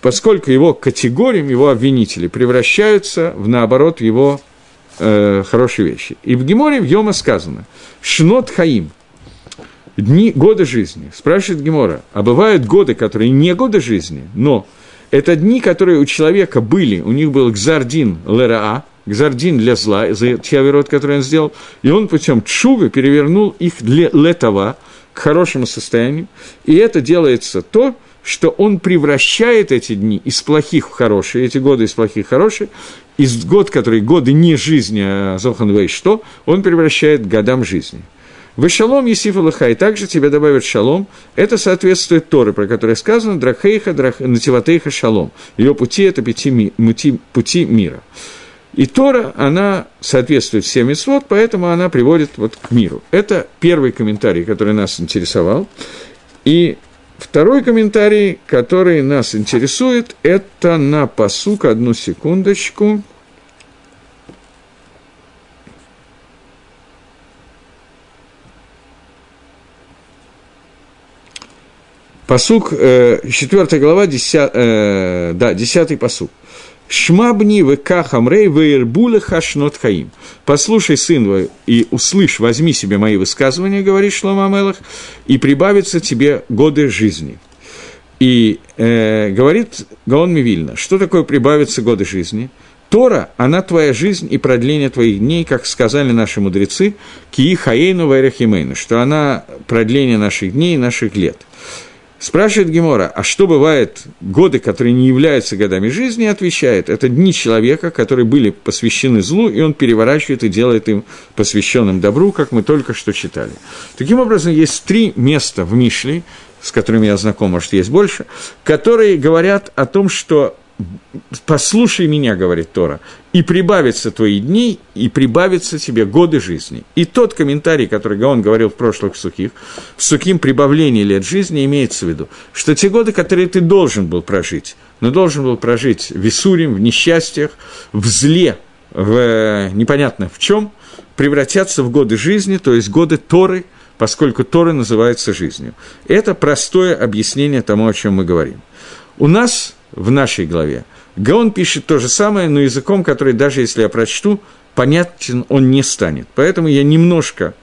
Поскольку его категориям, его обвинители превращаются в, наоборот, его э, хорошие вещи. И в Геморе в Йома сказано «Шнот Хаим», дни, годы жизни. Спрашивает Гемора, а бывают годы, которые не годы жизни, но это дни, которые у человека были, у них был гзардин лераа, гзардин для зла, за те оверот, которые он сделал, и он путем чувы перевернул их для летова, к хорошему состоянию, и это делается то, что он превращает эти дни из плохих в хорошие, эти годы из плохих в хорошие, из год, которые годы не жизни, а Зохан что, он превращает годам жизни. Вы шалом Есиф и также тебе добавят шалом. Это соответствует Торы, про которое сказано, драхейха, драх, нативатейха шалом. Ее пути – это пути, пути, пути мира. И Тора, она соответствует всем митцвот, поэтому она приводит вот к миру. Это первый комментарий, который нас интересовал. И второй комментарий, который нас интересует, это на посук, одну секундочку. Посук, 4 э, глава, 10, э, да, 10 посук. Шмабни века хамрей вейрбуле хашнот хаим. Послушай, сын и услышь, возьми себе мои высказывания, говорит Шлома Амелах, и прибавится тебе годы жизни. И э, говорит Гаон Мивильна, что такое прибавится годы жизни? Тора, она твоя жизнь и продление твоих дней, как сказали наши мудрецы, кии хаейну вайрахимейну, что она продление наших дней и наших лет. Спрашивает Гемора, а что бывает годы, которые не являются годами жизни, отвечает, это дни человека, которые были посвящены злу, и он переворачивает и делает им посвященным добру, как мы только что читали. Таким образом, есть три места в Мишле, с которыми я знаком, может, есть больше, которые говорят о том, что послушай меня, говорит Тора, и прибавятся твои дни, и прибавятся тебе годы жизни. И тот комментарий, который Гаон говорил в прошлых сухих, в сухим прибавлении лет жизни имеется в виду, что те годы, которые ты должен был прожить, но должен был прожить в Исурим, в несчастьях, в зле, в, непонятно в чем, превратятся в годы жизни, то есть годы Торы, поскольку Торы называется жизнью. Это простое объяснение тому, о чем мы говорим. У нас в нашей главе Гаон пишет то же самое, но языком, который даже если я прочту, понятен он не станет. Поэтому я немножко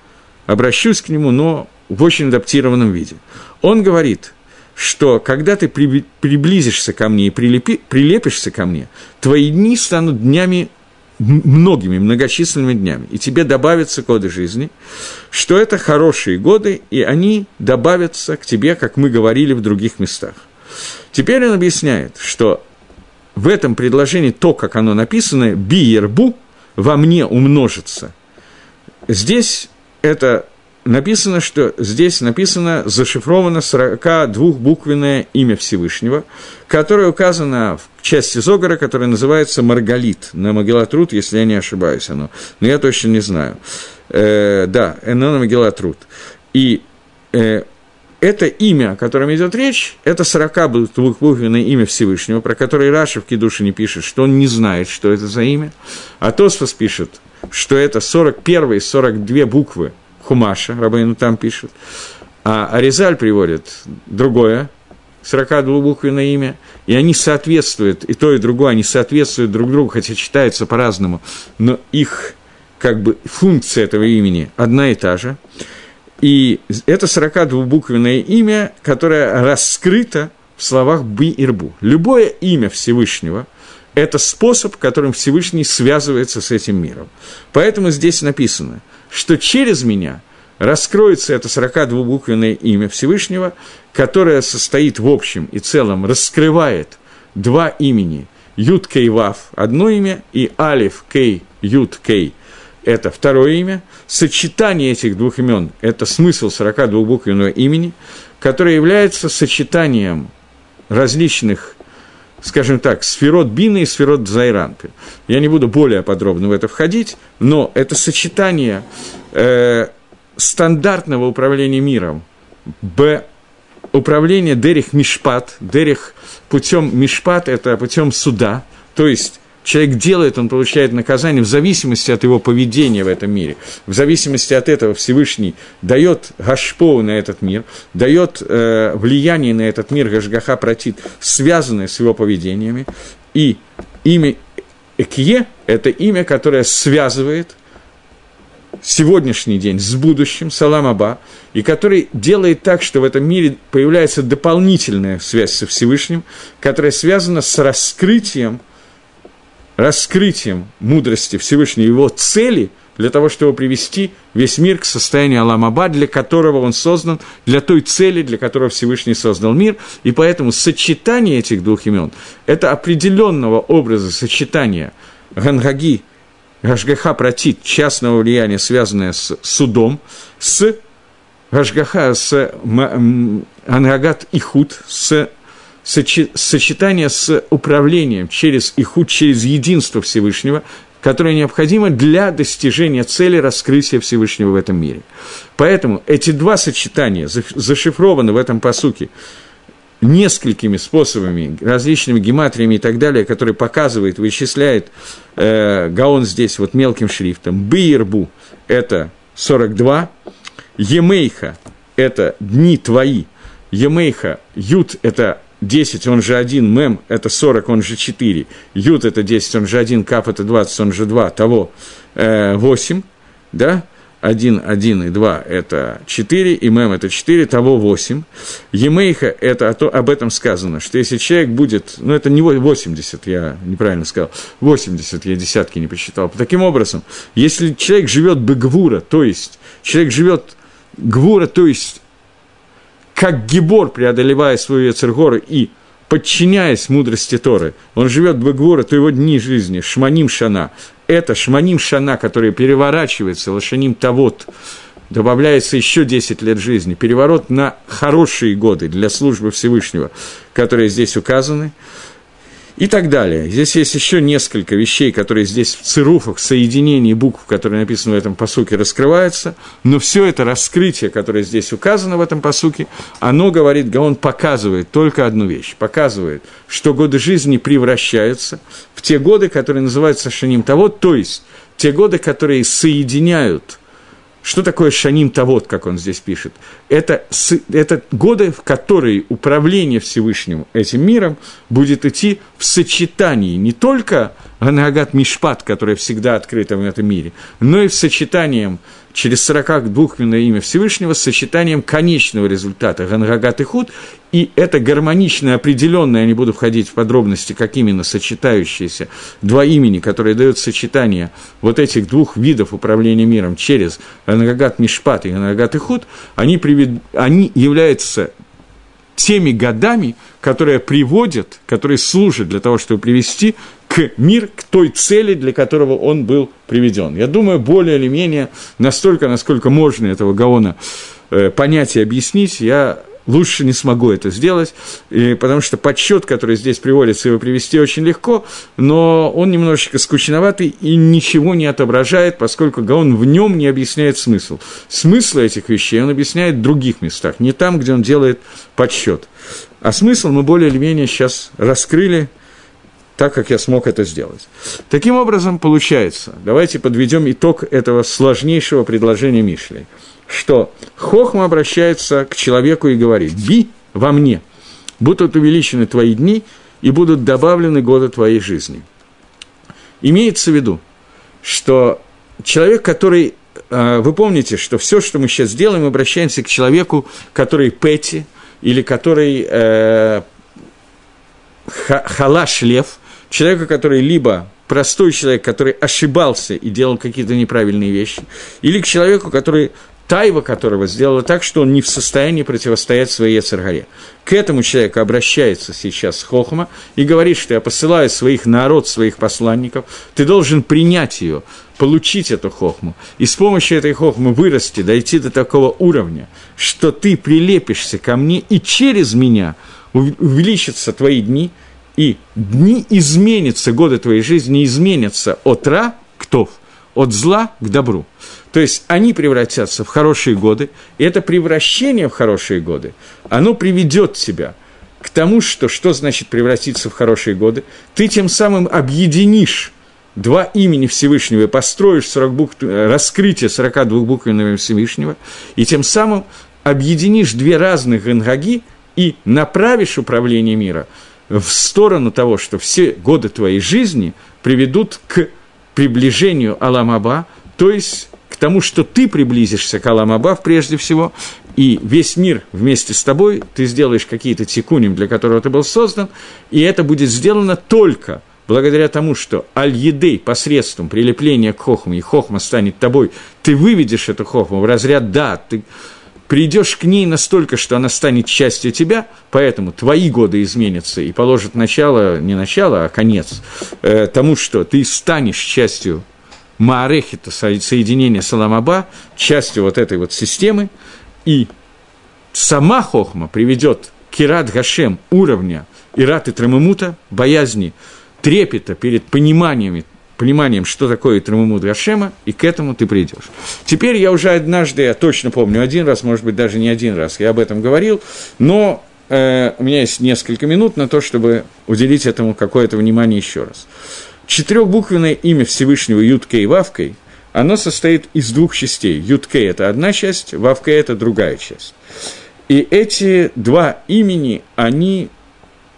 обращусь к нему, но в очень адаптированном виде. Он говорит, что когда ты приблизишься ко мне и прилепи, прилепишься ко мне, твои дни станут днями многими, многочисленными днями, и тебе добавятся годы жизни, что это хорошие годы, и они добавятся к тебе, как мы говорили в других местах. Теперь он объясняет, что в этом предложении то, как оно написано, «биербу» во мне умножится. Здесь это написано, что здесь написано, зашифровано 42-буквенное имя Всевышнего, которое указано в части Зогара, которая называется Маргалит, на Магеллатруд, если я не ошибаюсь оно, но я точно не знаю. Э, да, оно на Магеллатруд. И э, это имя, о котором идет речь, это 42-буквенное имя Всевышнего, про которое Раша в Кедуше не пишет, что он не знает, что это за имя, а Тосфос пишет, что это 41 и 42 буквы Хумаша, Рабейну там пишет, а Аризаль приводит другое, 42-буквенное имя, и они соответствуют, и то, и другое, они соответствуют друг другу, хотя читаются по-разному, но их как бы функция этого имени одна и та же – и это 42-буквенное имя, которое раскрыто в словах «би» и «рбу». Любое имя Всевышнего – это способ, которым Всевышний связывается с этим миром. Поэтому здесь написано, что через меня раскроется это 42-буквенное имя Всевышнего, которое состоит в общем и целом, раскрывает два имени – Юд Кей Вав – одно имя, и Алиф Кей Юд Кей – это второе имя – сочетание этих двух имен – это смысл 42-буквенного имени, которое является сочетанием различных, скажем так, сферот Бина и сферот Зайранпи. Я не буду более подробно в это входить, но это сочетание э, стандартного управления миром, б, управление Дерих Мишпат, Дерих путем Мишпат – это путем суда, то есть человек делает, он получает наказание в зависимости от его поведения в этом мире. В зависимости от этого Всевышний дает гашпоу на этот мир, дает э, влияние на этот мир, гашгаха протит, связанное с его поведениями. И имя Экье – это имя, которое связывает сегодняшний день с будущим, Салам Аба, и который делает так, что в этом мире появляется дополнительная связь со Всевышним, которая связана с раскрытием – раскрытием мудрости Всевышнего, его цели для того, чтобы привести весь мир к состоянию Аламаба, для которого он создан, для той цели, для которой Всевышний создал мир. И поэтому сочетание этих двух имен – это определенного образа сочетания Гангаги, Гашгаха Пратит, частного влияния, связанное с судом, с Гашгаха, с Ангагат Ихуд, с сочетание с управлением через Ихуд, через единство Всевышнего, которое необходимо для достижения цели раскрытия Всевышнего в этом мире. Поэтому эти два сочетания зашифрованы в этом посуке несколькими способами, различными гематриями и так далее, которые показывает, вычисляет э, Гаон здесь вот мелким шрифтом. Бирбу – это 42, Емейха – это дни твои, Емейха, Ют – это 10, он же 1, мем – это 40, он же 4, ют – это 10, он же 1, кап – это 20, он же 2, того э, 8, да, 1, 1 и 2 – это 4, и мем – это 4, того 8. Емейха – это то, об этом сказано, что если человек будет, ну, это не 80, я неправильно сказал, 80, я десятки не посчитал. Таким образом, если человек живет бегвура, то есть человек живет гвура, то есть как Гибор, преодолевая свою Яцергору и подчиняясь мудрости Торы, он живет Бегвора, то его дни жизни, Шманим Шана, это Шманим Шана, который переворачивается, Лошаним Тавот, добавляется еще 10 лет жизни, переворот на хорошие годы для службы Всевышнего, которые здесь указаны. И так далее. Здесь есть еще несколько вещей, которые здесь в цируфах, соединении букв, которые написаны в этом посуке, раскрываются, но все это раскрытие, которое здесь указано в этом посуке, оно говорит, он показывает только одну вещь, показывает, что годы жизни превращаются в те годы, которые называются шаним того, то есть те годы, которые соединяют что такое шаним тавод, как он здесь пишет? Это, это годы, в которые управление Всевышним этим миром будет идти в сочетании не только Ганагат Мишпат, которое всегда открыто в этом мире, но и в сочетанием через 42-кменное имя Всевышнего с сочетанием конечного результата Гангагат и Худ, и это гармонично определенное, я не буду входить в подробности, как именно сочетающиеся два имени, которые дают сочетание вот этих двух видов управления миром через Гангагат Мишпат и Гангагат и Худ, они, привед... они являются теми годами, которые приводят, которые служат для того, чтобы привести к мир, к той цели, для которого он был приведен. Я думаю, более или менее, настолько, насколько можно этого Гаона э, понять и объяснить, я лучше не смогу это сделать, и, потому что подсчет, который здесь приводится, его привести очень легко, но он немножечко скучноватый и ничего не отображает, поскольку Гаон в нем не объясняет смысл. Смысл этих вещей он объясняет в других местах, не там, где он делает подсчет. А смысл мы более или менее сейчас раскрыли, так, как я смог это сделать. Таким образом, получается, давайте подведем итог этого сложнейшего предложения Мишли, что Хохма обращается к человеку и говорит, «Би во мне, будут увеличены твои дни и будут добавлены годы твоей жизни». Имеется в виду, что человек, который э, вы помните, что все, что мы сейчас делаем, обращаемся к человеку, который Пэти, или который э, халаш лев, человека, который либо простой человек, который ошибался и делал какие-то неправильные вещи, или к человеку, который тайва которого сделала так, что он не в состоянии противостоять своей Ецаргаре. К этому человеку обращается сейчас Хохма и говорит, что я посылаю своих народ, своих посланников, ты должен принять ее, получить эту хохму, и с помощью этой хохмы вырасти, дойти до такого уровня, что ты прилепишься ко мне, и через меня увеличатся твои дни – и дни изменятся, годы твоей жизни изменятся от ра к тов, от зла к добру. То есть они превратятся в хорошие годы, и это превращение в хорошие годы, оно приведет тебя к тому, что что значит превратиться в хорошие годы, ты тем самым объединишь два имени Всевышнего построишь 40 букв, раскрытие 42 буквенного Всевышнего, и тем самым объединишь две разных генгаги и направишь управление мира – в сторону того, что все годы твоей жизни приведут к приближению Аламаба, то есть к тому, что ты приблизишься к Аламаба прежде всего, и весь мир вместе с тобой, ты сделаешь какие-то тикуним, для которого ты был создан, и это будет сделано только благодаря тому, что аль-едей посредством прилепления к хохме, и хохма станет тобой, ты выведешь эту хохму в разряд «да», ты придешь к ней настолько, что она станет частью тебя, поэтому твои годы изменятся и положат начало, не начало, а конец э, тому, что ты станешь частью Маарехита, соединения Саламаба, частью вот этой вот системы, и сама Хохма приведет к Ират Гашем уровня Ират и Трамамута, боязни, трепета перед пониманиями пониманием, что такое Трамумуд Гашема, и к этому ты придешь. Теперь я уже однажды, я точно помню, один раз, может быть, даже не один раз, я об этом говорил, но э, у меня есть несколько минут на то, чтобы уделить этому какое-то внимание еще раз. Четырехбуквенное имя Всевышнего Юткей Вавкой, оно состоит из двух частей. Юткей – это одна часть, Вавкей – это другая часть. И эти два имени, они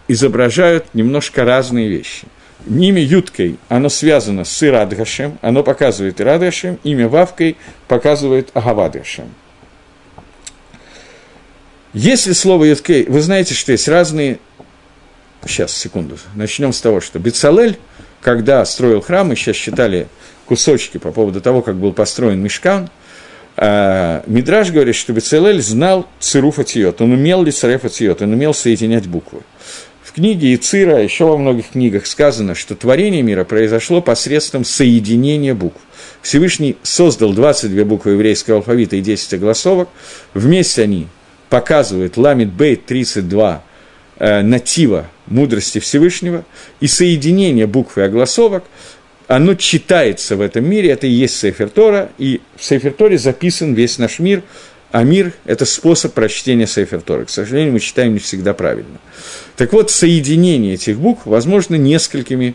изображают немножко разные вещи – Имя Юткой, оно связано с Ирадгашем, оно показывает Ирадгашем, имя Вавкой показывает Агавадгашем. Если слово Юткей, вы знаете, что есть разные... Сейчас, секунду, начнем с того, что Бецалель, когда строил храм, мы сейчас считали кусочки по поводу того, как был построен Мешкан, а, Мидраж говорит, что Бецалель знал цируф атиот, он умел ли цареф атиот, он умел соединять буквы. В книге Ицира, еще во многих книгах сказано, что творение мира произошло посредством соединения букв. Всевышний создал 22 буквы еврейского алфавита и 10 огласовок. Вместе они показывают ламит бейт 32 э, натива мудрости Всевышнего, и соединение букв и огласовок, оно читается в этом мире, это и есть Сейфер Тора, и в Сейфер Торе записан весь наш мир, а мир – это способ прочтения Сейфер Торы. К сожалению, мы читаем не всегда правильно. Так вот, соединение этих букв возможно несколькими,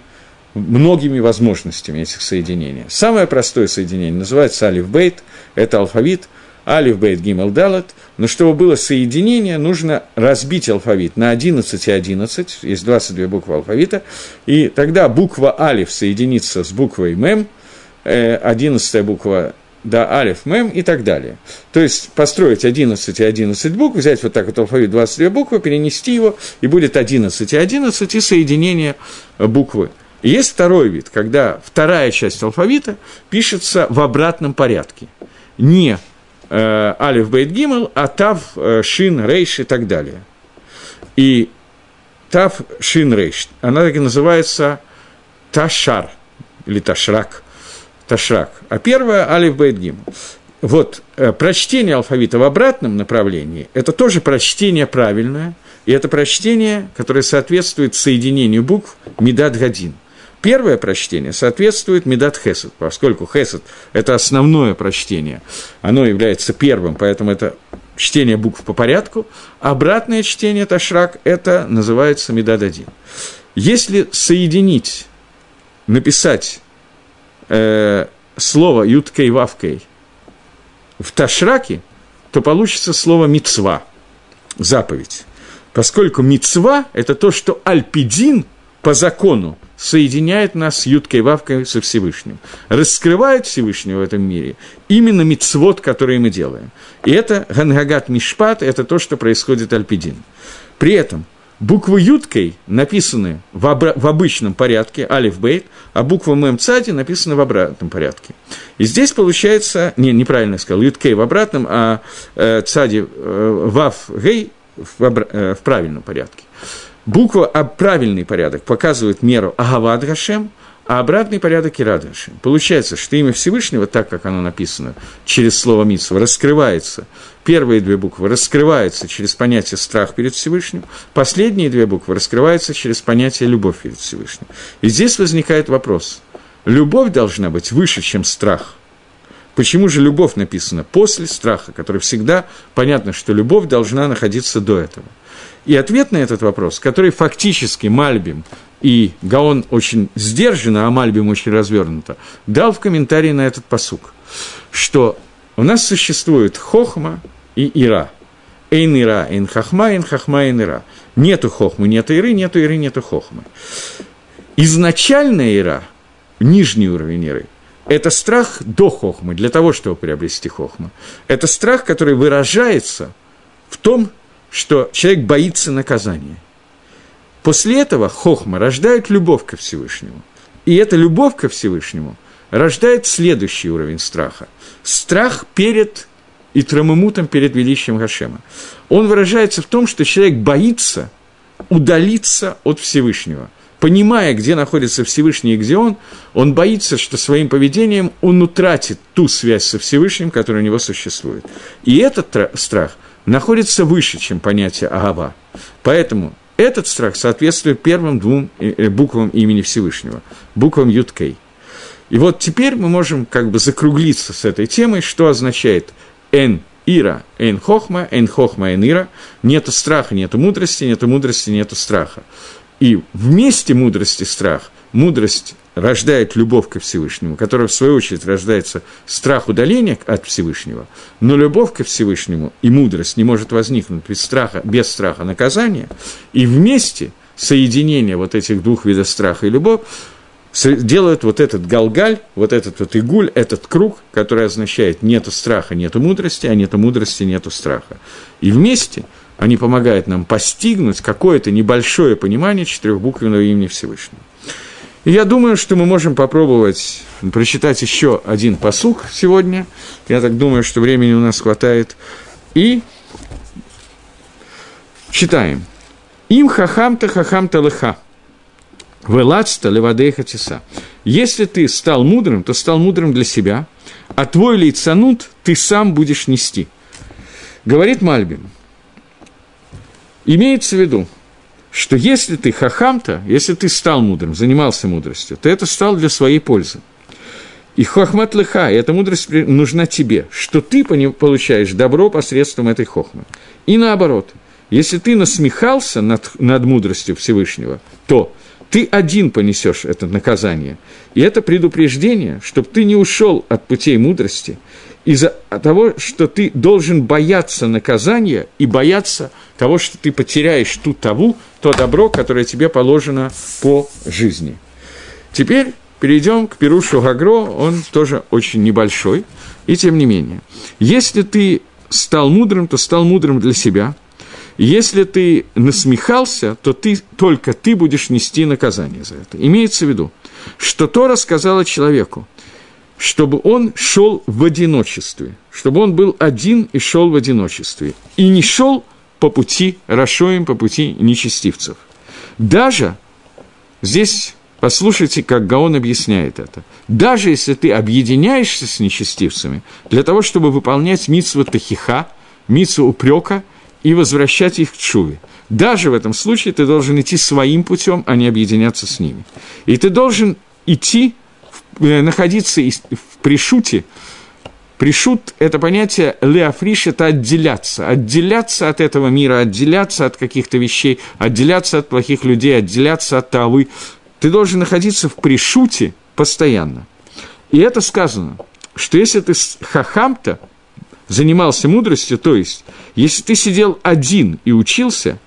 многими возможностями этих соединений. Самое простое соединение называется Алиф Бейт, это алфавит, Алиф Бейт Гимел Далат, но чтобы было соединение, нужно разбить алфавит на 11 и 11, есть 22 буквы алфавита, и тогда буква Алиф соединится с буквой Мем, 11 э, буква да, алиф, мем и так далее. То есть построить 11 и 11 букв, взять вот так вот алфавит 22 буквы, перенести его, и будет 11 и 11 и соединение буквы. И есть второй вид, когда вторая часть алфавита пишется в обратном порядке. Не э, алиф, бейт, гимел, а тав, э, шин, рейш и так далее. И тав, шин, рейш, она так и называется ташар или ташрак – Ташрак, а первое – Алиф Бейт Гим. Вот э, прочтение алфавита в обратном направлении – это тоже прочтение правильное, и это прочтение, которое соответствует соединению букв Медат Гадин. Первое прочтение соответствует Медат Хесед, поскольку Хесед – это основное прочтение, оно является первым, поэтому это чтение букв по порядку, обратное чтение Ташрак – это называется Медат Один. Если соединить, написать э, слово юткей вавкей в ташраке, то получится слово мицва, заповедь. Поскольку мицва – это то, что альпидин по закону соединяет нас с юткой вавкой со Всевышним, раскрывает Всевышнего в этом мире именно мицвод, который мы делаем. И это гангагат мишпат – это то, что происходит альпидин. При этом – Буквы юткой написаны в, обра- в обычном порядке, алиф бейт, а буква мем цади написаны в обратном порядке. И здесь получается, не, неправильно сказал, юткей в обратном, а э, цади э, вав гей в, обра- э, в правильном порядке. Буква, а правильный порядок показывает меру агавад гашем, а обратный порядок и радаши. Получается, что имя Всевышнего, так как оно написано через слово Митсва, раскрывается. Первые две буквы раскрываются через понятие страх перед Всевышним, последние две буквы раскрываются через понятие любовь перед Всевышним. И здесь возникает вопрос. Любовь должна быть выше, чем страх. Почему же любовь написана после страха, который всегда понятно, что любовь должна находиться до этого? И ответ на этот вопрос, который фактически Мальбим и Гаон очень сдержанно, а Мальбим очень развернуто, дал в комментарии на этот посук, что у нас существует хохма и ира. Эйн ира, эйн хахма, эйн хахма, эйн ира. Нету хохмы, нету иры, нету иры, нету хохмы. Изначальная ира, нижний уровень иры, это страх до хохмы, для того, чтобы приобрести хохму. Это страх, который выражается в том, что человек боится наказания. После этого хохма рождает любовь ко Всевышнему. И эта любовь ко Всевышнему рождает следующий уровень страха. Страх перед и трамымутом перед величием Гашема. Он выражается в том, что человек боится удалиться от Всевышнего. Понимая, где находится Всевышний и где он, он боится, что своим поведением он утратит ту связь со Всевышним, которая у него существует. И этот страх находится выше, чем понятие Агава. Поэтому этот страх соответствует первым двум э, э, буквам имени Всевышнего, буквам Юткей. И вот теперь мы можем как бы закруглиться с этой темой, что означает «эн ира, эн хохма, эн хохма, эн ира». Нету страха, нету мудрости, нету мудрости, нету страха. И вместе мудрости страх, мудрость рождает любовь ко Всевышнему, которая, в свою очередь, рождается страх удаления от Всевышнего, но любовь ко Всевышнему и мудрость не может возникнуть без страха, без страха наказания, и вместе соединение вот этих двух видов страха и любовь делают вот этот галгаль, вот этот вот игуль, этот круг, который означает нету страха, нету мудрости, а нету мудрости, нету страха. И вместе они помогают нам постигнуть какое-то небольшое понимание четырехбуквенного имени Всевышнего. Я думаю, что мы можем попробовать прочитать еще один посук сегодня. Я так думаю, что времени у нас хватает. И читаем. Им хахамта хахамта лыха. Велацта левадейха тиса. Если ты стал мудрым, то стал мудрым для себя, а твой лицанут ты сам будешь нести. Говорит Мальбим. Имеется в виду, что если ты хахамта, если ты стал мудрым, занимался мудростью, то это стал для своей пользы. И хохмат лыха, и эта мудрость нужна тебе, что ты получаешь добро посредством этой хохмы. И наоборот, если ты насмехался над, над мудростью Всевышнего, то ты один понесешь это наказание. И это предупреждение, чтобы ты не ушел от путей мудрости из-за того, что ты должен бояться наказания и бояться того, что ты потеряешь ту таву, то добро, которое тебе положено по жизни. Теперь перейдем к Перушу Гагро, он тоже очень небольшой, и тем не менее. Если ты стал мудрым, то стал мудрым для себя – если ты насмехался, то ты, только ты будешь нести наказание за это. Имеется в виду, что Тора сказала человеку, чтобы он шел в одиночестве, чтобы он был один и шел в одиночестве, и не шел по пути Рашоим, по пути нечестивцев. Даже здесь Послушайте, как Гаон объясняет это. Даже если ты объединяешься с нечестивцами для того, чтобы выполнять митсву тахиха, митсву упрека – и возвращать их к Чуве. Даже в этом случае ты должен идти своим путем, а не объединяться с ними. И ты должен идти, находиться в пришуте. Пришут – это понятие леофриш – это отделяться. Отделяться от этого мира, отделяться от каких-то вещей, отделяться от плохих людей, отделяться от тавы. Ты должен находиться в пришуте постоянно. И это сказано, что если ты хахамта, занимался мудростью, то есть, если ты сидел один и учился,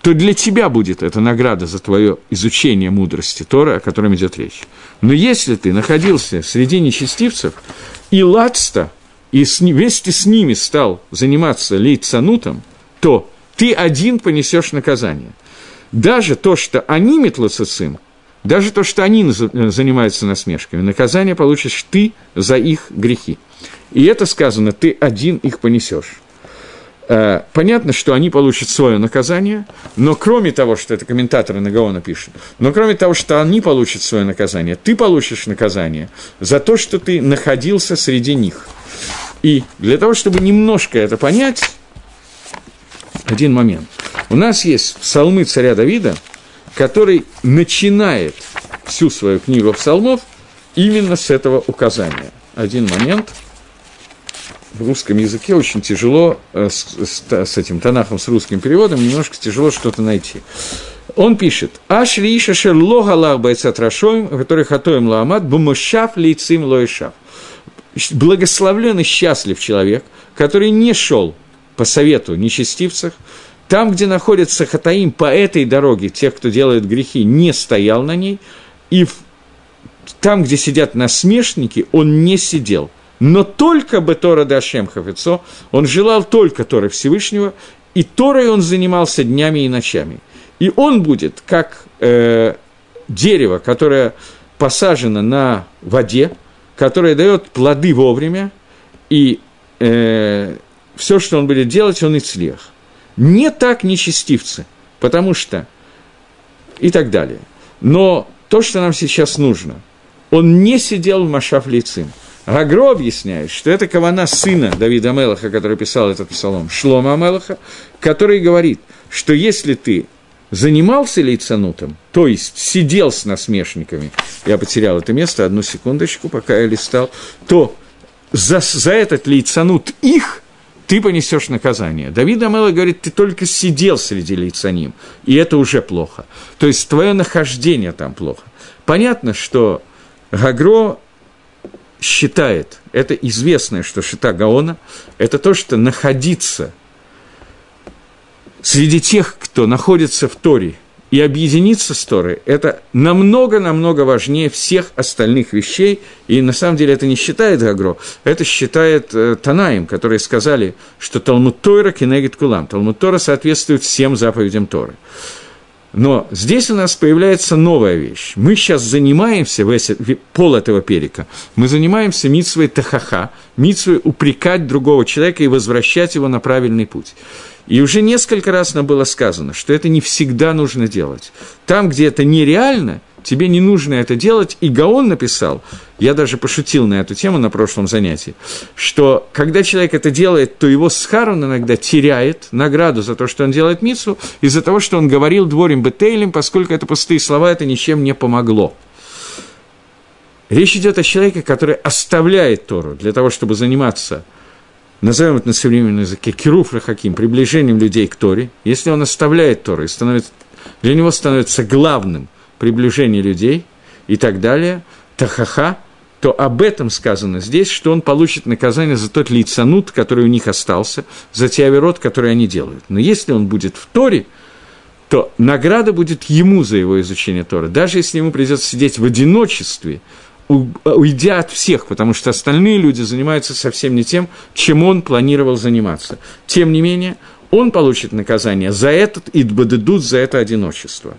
то для тебя будет эта награда за твое изучение мудрости Тора, о котором идет речь. Но если ты находился среди нечестивцев, и лацта, и вместе с ними стал заниматься лейцанутом, то ты один понесешь наказание. Даже то, что они метлоцицим, даже то, что они занимаются насмешками, наказание получишь ты за их грехи. И это сказано, ты один их понесешь. Э, понятно, что они получат свое наказание, но кроме того, что это комментаторы Нагаона пишут, но кроме того, что они получат свое наказание, ты получишь наказание за то, что ты находился среди них. И для того, чтобы немножко это понять, один момент. У нас есть псалмы царя Давида, который начинает всю свою книгу псалмов именно с этого указания. Один момент – в русском языке очень тяжело э, с, с, с этим Танахом, с русским переводом, немножко тяжело что-то найти. Он пишет, «Аш лиша шер логалах байцат рашоим, который хатоем ламат, бумушав лейцим лоишав». Благословлен и счастлив человек, который не шел по совету нечестивцев, там, где находится Хатаим, по этой дороге, тех, кто делает грехи, не стоял на ней, и там, где сидят насмешники, он не сидел – но только бы Тора Дашем Хафецо, он желал только Торы Всевышнего, и Торой он занимался днями и ночами. И он будет как э, дерево, которое посажено на воде, которое дает плоды вовремя, и э, все, что он будет делать, он и цлех. Не так нечестивцы, потому что и так далее. Но то, что нам сейчас нужно, он не сидел в Лицин – Гагро объясняет, что это кавана сына Давида Амелаха, который писал этот псалом, Шлома Амелаха, который говорит, что если ты занимался лейцанутом, то есть сидел с насмешниками, я потерял это место, одну секундочку, пока я листал, то за, за этот лейцанут их ты понесешь наказание. Давид Амела говорит, ты только сидел среди лейцаним, и это уже плохо. То есть твое нахождение там плохо. Понятно, что Гагро считает, это известное, что Шита Гаона, это то, что находиться среди тех, кто находится в Торе, и объединиться с Торой, это намного-намного важнее всех остальных вещей, и на самом деле это не считает Гагро, это считает э, Танаим, которые сказали, что Талмуд Тойра кенегит кулам, Талмуд Тора соответствует всем заповедям Торы. Но здесь у нас появляется новая вещь. Мы сейчас занимаемся, пол этого перика, мы занимаемся митсвой тахаха, митсвой упрекать другого человека и возвращать его на правильный путь. И уже несколько раз нам было сказано, что это не всегда нужно делать. Там, где это нереально, тебе не нужно это делать. И Гаон написал, я даже пошутил на эту тему на прошлом занятии, что когда человек это делает, то его схар он иногда теряет награду за то, что он делает мицу, из-за того, что он говорил дворим бетейлем, поскольку это пустые слова, это ничем не помогло. Речь идет о человеке, который оставляет Тору для того, чтобы заниматься назовем это на современном языке, кируф рахаким, приближением людей к Торе, если он оставляет Тору и становится, для него становится главным приближение людей и так далее, тахаха, то об этом сказано здесь, что он получит наказание за тот лицанут, который у них остался, за те оверот, которые они делают. Но если он будет в Торе, то награда будет ему за его изучение Тора. Даже если ему придется сидеть в одиночестве – уйдя от всех, потому что остальные люди занимаются совсем не тем, чем он планировал заниматься. Тем не менее, он получит наказание за этот идбадедут, за это одиночество.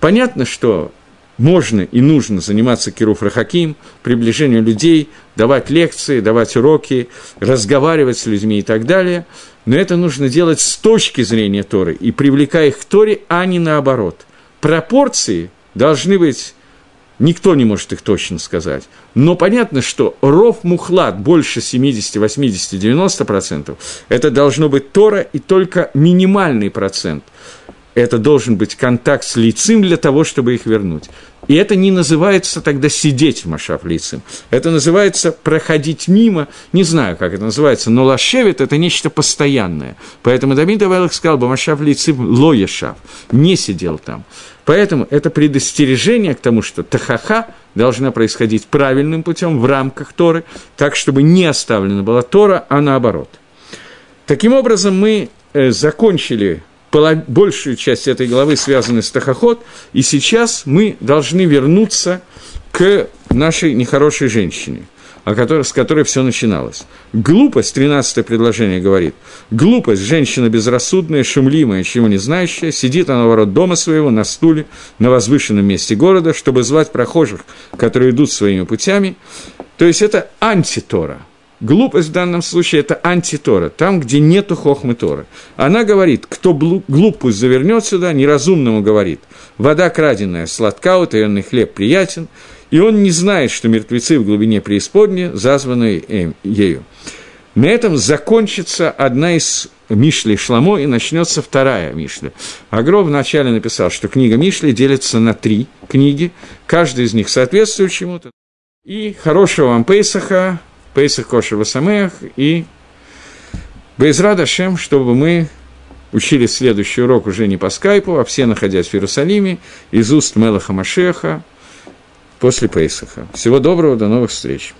Понятно, что можно и нужно заниматься Кируф Рахаким, приближению людей, давать лекции, давать уроки, разговаривать с людьми и так далее, но это нужно делать с точки зрения Торы и привлекая их к Торе, а не наоборот. Пропорции должны быть Никто не может их точно сказать. Но понятно, что ров мухлад больше 70, 80, 90%, это должно быть Тора и только минимальный процент. Это должен быть контакт с лицем для того, чтобы их вернуть. И это не называется тогда сидеть в Машав лицем. Это называется проходить мимо. Не знаю, как это называется, но лашевит – это нечто постоянное. Поэтому Давид Авелах сказал бы Машав лицем лоешав, не сидел там. Поэтому это предостережение к тому, что тахаха должна происходить правильным путем в рамках Торы, так, чтобы не оставлена была Тора, а наоборот. Таким образом, мы э, закончили большую часть этой главы, связанной с Тахоход, и сейчас мы должны вернуться к нашей нехорошей женщине – о которой, с которой все начиналось. Глупость, 13 предложение говорит, глупость, женщина безрассудная, шумливая, чего не знающая, сидит она ворот дома своего на стуле на возвышенном месте города, чтобы звать прохожих, которые идут своими путями. То есть это антитора. Глупость в данном случае – это антитора, там, где нету хохмы Торы. Она говорит, кто глуп, пусть завернет сюда, неразумному говорит, вода краденая, сладка, утаенный хлеб приятен – и он не знает, что мертвецы в глубине преисподней, зазванные ею. На этом закончится одна из Мишли Шламо, и начнется вторая Мишля. Агро вначале написал, что книга Мишли делится на три книги, каждая из них соответствует чему-то. И хорошего вам Пейсаха, Пейсах Кошева Самех, и Безрада Шем, чтобы мы учили следующий урок уже не по скайпу, а все находясь в Иерусалиме, из уст Мелаха Машеха, после Пейсаха. Всего доброго, до новых встреч.